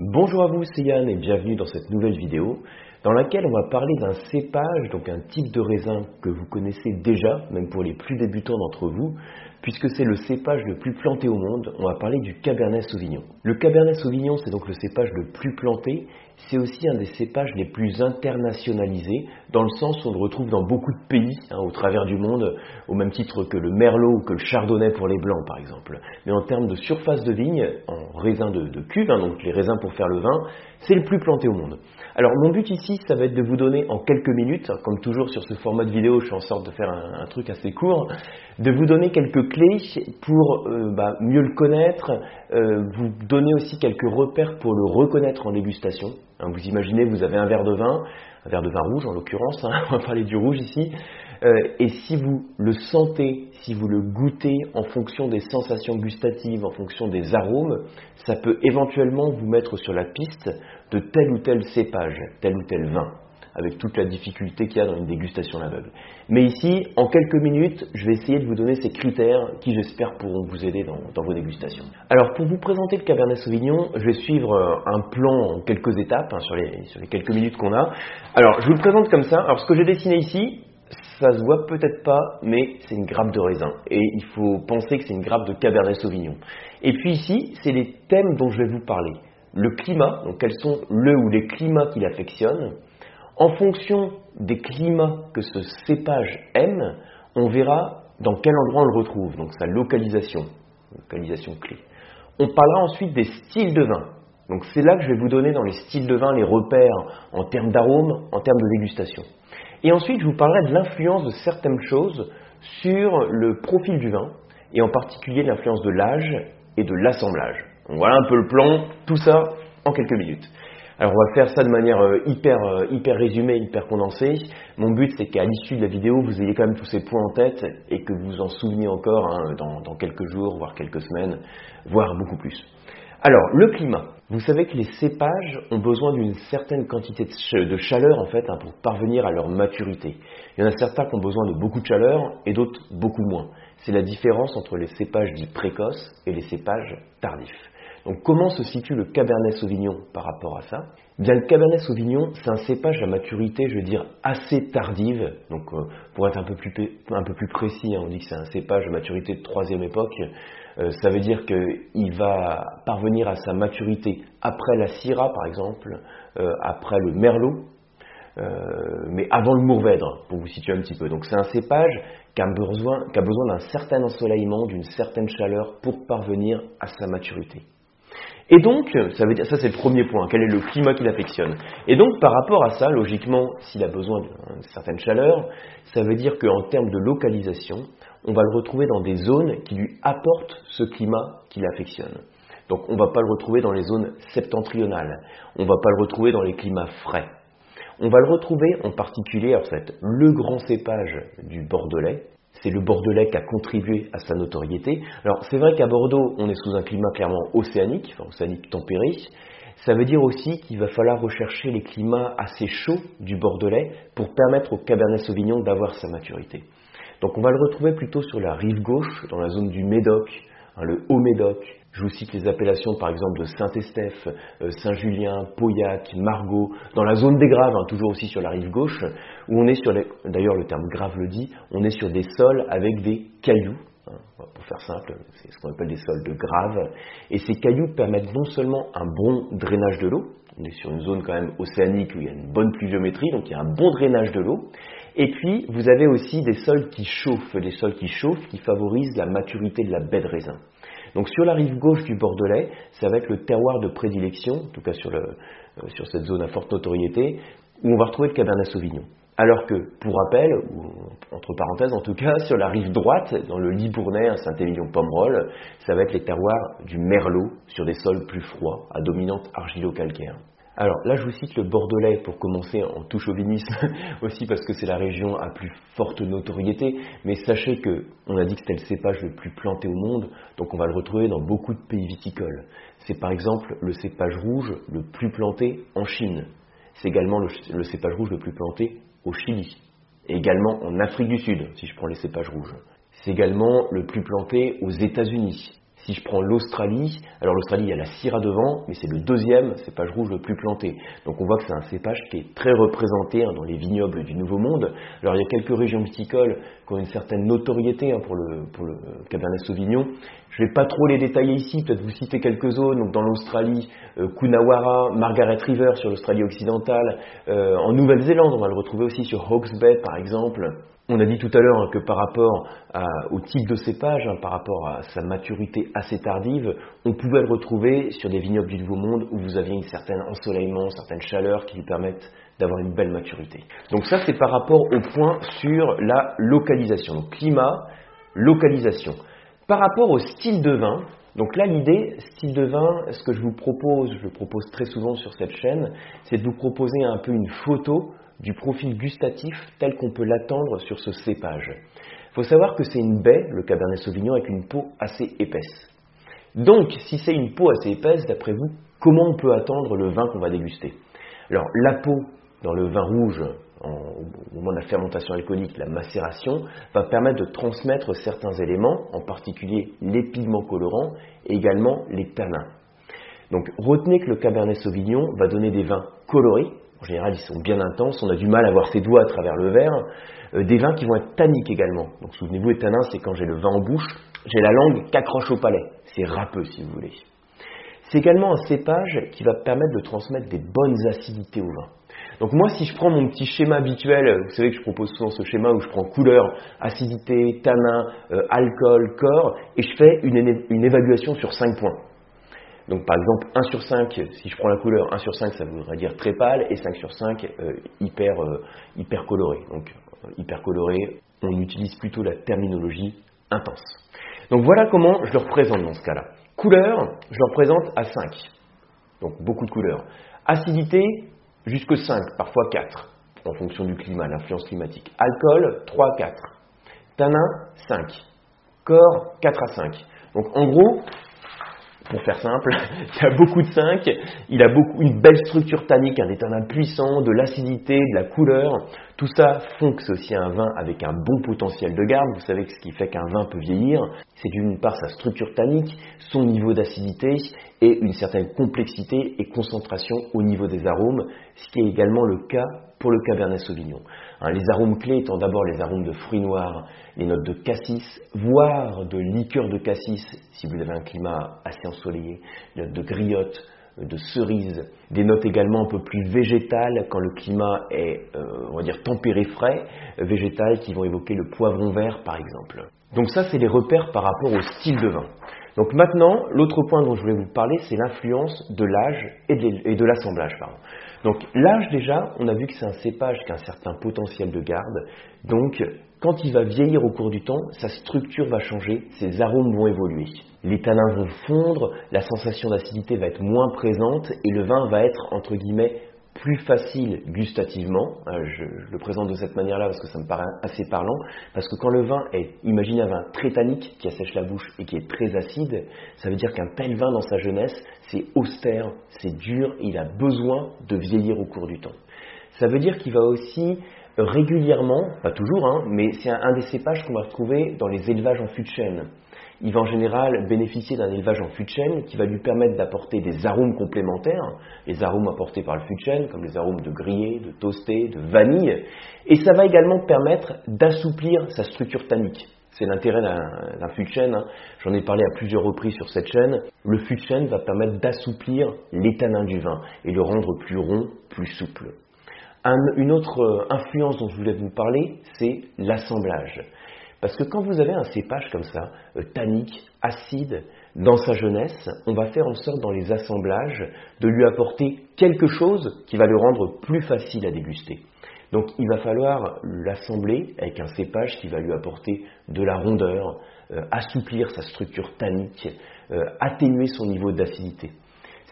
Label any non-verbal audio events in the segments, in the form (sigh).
Bonjour à vous, c'est Yann et bienvenue dans cette nouvelle vidéo dans laquelle on va parler d'un cépage, donc un type de raisin que vous connaissez déjà, même pour les plus débutants d'entre vous, puisque c'est le cépage le plus planté au monde, on va parler du Cabernet Sauvignon. Le Cabernet Sauvignon, c'est donc le cépage le plus planté, c'est aussi un des cépages les plus internationalisés, dans le sens où on le retrouve dans beaucoup de pays hein, au travers du monde, au même titre que le Merlot ou que le Chardonnay pour les Blancs par exemple. Mais en termes de surface de vigne, en raisin de, cuve, hein, donc les raisins pour faire le vin, c'est le plus planté au monde. Alors mon but ici, ça va être de vous donner en quelques minutes, comme toujours sur ce format de vidéo, je suis en sorte de faire un, truc assez court, de vous donner quelques clés pour euh, bah, mieux le connaître, euh, vous donner aussi quelques repères pour le reconnaître en dégustation. Hein, vous imaginez, vous avez un verre de vin, un verre de vin rouge en l'occurrence, hein, (laughs) on va parler du rouge ici, euh, et si vous le sentez, si vous le goûtez en fonction des sensations gustatives, en fonction des arômes, ça peut éventuellement vous mettre sur la piste de tel ou tel cépage, tel ou tel vin, avec toute la difficulté qu'il y a dans une dégustation à l'aveugle. Mais ici, en quelques minutes, je vais essayer de vous donner ces critères qui, j'espère, pourront vous aider dans, vos dégustations. Alors, pour vous présenter le Cabernet Sauvignon, je vais suivre euh, un plan en quelques étapes hein, sur les quelques minutes qu'on a. Alors, je vous le présente comme ça. Alors, ce que j'ai dessiné ici, ça se voit peut-être pas, mais c'est une grappe de raisin. Et il faut penser que c'est une grappe de Cabernet Sauvignon. Et puis ici, c'est les thèmes dont je vais vous parler le climat, donc quels sont le ou les climats qu'il affectionne. En fonction des climats que ce cépage aime, on verra dans quel endroit on le retrouve, donc sa localisation, localisation clé. On parlera ensuite des styles de vin. Donc c'est là que je vais vous donner dans les styles de vin les repères en termes d'arôme, en termes de dégustation. Et ensuite, je vous parlerai de l'influence de certaines choses sur le profil du vin, et en particulier l'influence de l'âge et de l'assemblage voilà un peu le plan, tout ça en quelques minutes. Alors on va faire ça de manière euh, hyper, euh, hyper résumée, hyper condensée. Mon but c'est qu'à l'issue de la vidéo, vous ayez quand même tous ces points en tête et que vous en souveniez encore hein, dans, quelques jours, voire quelques semaines, voire beaucoup plus. Alors, le climat. Vous savez que les cépages ont besoin d'une certaine quantité de chaleur en fait hein, pour parvenir à leur maturité. Il y en a certains qui ont besoin de beaucoup de chaleur et d'autres beaucoup moins. C'est la différence entre les cépages dits précoces et les cépages tardifs. Donc comment se situe le Cabernet Sauvignon par rapport à ça? Bien, le Cabernet Sauvignon, c'est un cépage à maturité, je veux dire, assez tardive. Donc, euh, pour être un peu plus, un peu plus précis, hein, on dit que c'est un cépage à maturité de troisième époque. Euh, ça veut dire qu'il va parvenir à sa maturité après la Syrah, par exemple, euh, après le Merlot, mais avant le Mourvèdre, pour vous situer un petit peu. Donc, c'est un cépage qui a besoin, besoin d'un certain ensoleillement, d'une certaine chaleur pour parvenir à sa maturité. Et donc, ça veut dire, ça c'est le premier point, quel est le climat qu'il affectionne. Et donc, par rapport à ça, logiquement, s'il a besoin d'une certaine chaleur, ça veut dire qu'en termes de localisation, on va le retrouver dans des zones qui lui apportent ce climat qu'il affectionne. Donc, on ne va pas le retrouver dans les zones septentrionales, on ne va pas le retrouver dans les climats frais. On va le retrouver en particulier, en fait, le grand cépage du Bordelais, c'est le Bordelais qui a contribué à sa notoriété. Alors c'est vrai qu'à Bordeaux, on est sous un climat clairement océanique, enfin océanique tempéré. Ça veut dire aussi qu'il va falloir rechercher les climats assez chauds du Bordelais pour permettre au Cabernet Sauvignon d'avoir sa maturité. Donc on va le retrouver plutôt sur la rive gauche, dans la zone du Médoc, hein, le Haut-Médoc, je vous cite les appellations par exemple de Saint-Estèphe, euh, Saint-Julien, Pauillac, Margot, dans la zone des graves, hein, toujours aussi sur la rive gauche, où on est sur, d'ailleurs le terme grave le dit, on est sur des sols avec des cailloux, hein, pour faire simple, c'est ce qu'on appelle des sols de grave, et ces cailloux permettent non seulement un bon drainage de l'eau, on est sur une zone quand même océanique où il y a une bonne pluviométrie, donc il y a un bon drainage de l'eau, et puis vous avez aussi des sols qui chauffent, des sols qui chauffent, qui favorisent la maturité de la baie de raisin. Donc sur la rive gauche du Bordelais, ça va être le terroir de prédilection, en tout cas sur, euh, sur cette zone à forte notoriété, où on va retrouver le Cabernet Sauvignon. Alors que, pour rappel, ou entre parenthèses en tout cas, sur la rive droite, dans le Libournais, Saint-Émilion-Pomerol, ça va être les terroirs du Merlot sur des sols plus froids, à dominante argilo-calcaire. Alors là, je vous cite le Bordelais pour commencer en touche au vinisme, (laughs) aussi parce que c'est la région à plus forte notoriété. Mais sachez que on a dit que c'était le cépage le plus planté au monde, donc on va le retrouver dans beaucoup de pays viticoles. C'est par exemple le cépage rouge le plus planté en Chine. C'est également le, le cépage rouge le plus planté au Chili, également en Afrique du Sud, si je prends les cépages rouges. C'est également le plus planté aux États-Unis. Si je prends l'Australie, alors l'Australie, il y a la Syrah devant, mais c'est le deuxième cépage rouge le plus planté. Donc on voit que c'est un cépage qui est très représenté hein, dans les vignobles du Nouveau Monde. Alors il y a quelques régions viticoles qui ont une certaine notoriété hein, pour, le, Cabernet Sauvignon. Je ne vais pas trop les détailler ici, peut-être vous citer quelques zones. Donc dans l'Australie, euh, Coonawarra, Margaret River sur l'Australie occidentale. Euh, en Nouvelle-Zélande, on va le retrouver aussi sur Hawke's Bay par exemple. On a dit tout à l'heure que par rapport au type de cépage, hein, par rapport à sa maturité assez tardive, on pouvait le retrouver sur des vignobles du Nouveau Monde où vous aviez un certain ensoleillement, une certaine chaleur qui lui permettent d'avoir une belle maturité. Donc ça, c'est par rapport au point sur la localisation. Donc climat, localisation. Par rapport au style de vin, donc là, l'idée, style de vin, ce que je vous propose, je le propose très souvent sur cette chaîne, c'est de vous proposer un peu une photo du profil gustatif tel qu'on peut l'attendre sur ce cépage. Il faut savoir que c'est une baie, le Cabernet Sauvignon, avec une peau assez épaisse. Donc, si c'est une peau assez épaisse, d'après vous, comment on peut attendre le vin qu'on va déguster? Alors, la peau dans le vin rouge, au moment de la fermentation alcoolique, la macération, va permettre de transmettre certains éléments, en particulier les pigments colorants et également les tanins. Donc retenez que le Cabernet Sauvignon va donner des vins colorés, en général, ils sont bien intenses. On a du mal à voir ses doigts à travers le verre. Euh, des vins qui vont être tanniques également. Donc, souvenez-vous, les tanins, c'est quand j'ai le vin en bouche, j'ai la langue qui accroche au palais. C'est râpeux, si vous voulez. C'est également un cépage qui va permettre de transmettre des bonnes acidités au vin. Donc moi, si je prends mon petit schéma habituel, vous savez que je propose souvent ce schéma où je prends couleur, acidité, tanin, euh, alcool, corps, et je fais une, une évaluation sur 5 points. Donc par exemple, 1 sur 5, si je prends la couleur, 1 sur 5, ça voudrait dire très pâle, et 5 sur 5, euh, hyper, euh, hyper coloré. Donc euh, hyper coloré, on utilise plutôt la terminologie intense. Donc voilà comment je le représente dans ce cas-là. Couleur, je le représente à 5. Donc beaucoup de couleurs. Acidité, jusque 5, parfois 4, en fonction du climat, l'influence climatique. Alcool, 3 à 4. Tanin, 5. Corps, 4 à 5. Donc en gros, pour faire simple, (laughs) il a beaucoup de 5, il a beaucoup, une belle structure tannique, un état puissant, de l'acidité, de la couleur. Tout ça font que c'est aussi un vin avec un bon potentiel de garde. Vous savez que ce qui fait qu'un vin peut vieillir, c'est d'une part sa structure tannique, son niveau d'acidité et une certaine complexité et concentration au niveau des arômes, ce qui est également le cas pour le Cabernet Sauvignon. Hein, les arômes clés étant d'abord les arômes de fruits noirs, les notes de cassis, voire de liqueur de cassis si vous avez un climat assez ensoleillé, les notes de griotte, de cerises, des notes également un peu plus végétales quand le climat est, euh, on va dire, tempéré frais, végétales qui vont évoquer le poivron vert par exemple. Donc ça, c'est les repères par rapport au style de vin. Donc maintenant, l'autre point dont je voulais vous parler, c'est l'influence de l'âge et de l'assemblage. Donc l'âge déjà, on a vu que c'est un cépage qui a un certain potentiel de garde. Donc quand il va vieillir au cours du temps, sa structure va changer, ses arômes vont évoluer. Les tanins vont fondre, la sensation d'acidité va être moins présente et le vin va être entre guillemets plus facile gustativement. Euh, je, le présente de cette manière-là parce que ça me paraît assez parlant. Parce que quand le vin est, imaginez un vin très tannique qui assèche la bouche et qui est très acide, ça veut dire qu'un tel vin dans sa jeunesse, c'est austère, c'est dur, et il a besoin de vieillir au cours du temps. Ça veut dire qu'il va aussi régulièrement, pas toujours, hein, mais c'est un, des cépages qu'on va retrouver dans les élevages en fût de chêne il va en général bénéficier d'un élevage en fût de chêne qui va lui permettre d'apporter des arômes complémentaires, les arômes apportés par le fût de chêne, comme les arômes de grillé, de toasté, de vanille, et ça va également permettre d'assouplir sa structure tannique. C'est l'intérêt d'un fût de chêne, hein. j'en ai parlé à plusieurs reprises sur cette chaîne. Le fût de chêne va permettre d'assouplir les tanins du vin et le rendre plus rond, plus souple. Une autre euh, influence dont je voulais vous parler, c'est l'assemblage. Parce que quand vous avez un cépage comme ça, euh, tannique, acide, dans sa jeunesse, on va faire en sorte dans les assemblages de lui apporter quelque chose qui va le rendre plus facile à déguster. Donc il va falloir l'assembler avec un cépage qui va lui apporter de la rondeur, euh, assouplir sa structure tannique, atténuer son niveau d'acidité.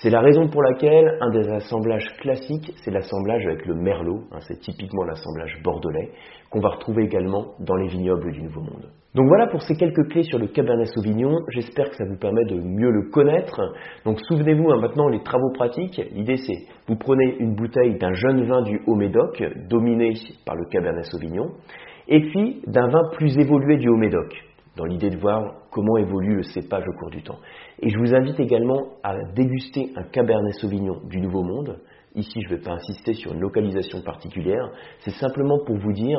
C'est la raison pour laquelle un des assemblages classiques, c'est l'assemblage avec le merlot, hein, c'est typiquement l'assemblage bordelais, qu'on va retrouver également dans les vignobles du Nouveau Monde. Donc voilà pour ces quelques clés sur le Cabernet Sauvignon, j'espère que ça vous permet de mieux le connaître. Donc souvenez-vous hein, maintenant les travaux pratiques, l'idée c'est vous prenez une bouteille d'un jeune vin du Haut-Médoc, dominé par le Cabernet Sauvignon, et puis d'un vin plus évolué du Haut-Médoc. Dans l'idée de voir comment évolue le cépage au cours du temps. Et je vous invite également à déguster un Cabernet Sauvignon du Nouveau Monde. Ici, je ne vais pas insister sur une localisation particulière, c'est simplement pour vous dire,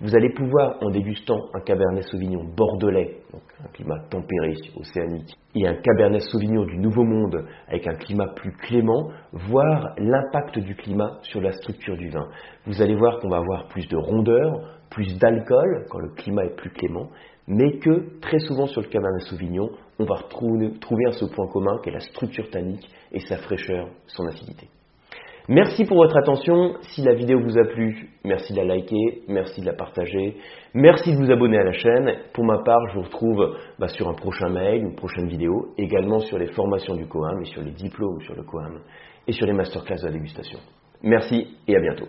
vous allez pouvoir, en dégustant un Cabernet Sauvignon bordelais, donc un climat tempéré, océanique, et un Cabernet Sauvignon du Nouveau Monde avec un climat plus clément, voir l'impact du climat sur la structure du vin. Vous allez voir qu'on va avoir plus de rondeur, plus d'alcool quand le climat est plus clément, mais que très souvent sur le Cabernet Sauvignon, on va retrouver, trouver ce point commun qui est la structure tannique et sa fraîcheur, son acidité. Merci pour votre attention. Si la vidéo vous a plu, merci de la liker, merci de la partager, merci de vous abonner à la chaîne. Pour ma part, je vous retrouve bah, sur un prochain mail, une prochaine vidéo, également sur les formations du COAM et sur les diplômes sur le COAM et sur les masterclass de la dégustation. Merci et à bientôt.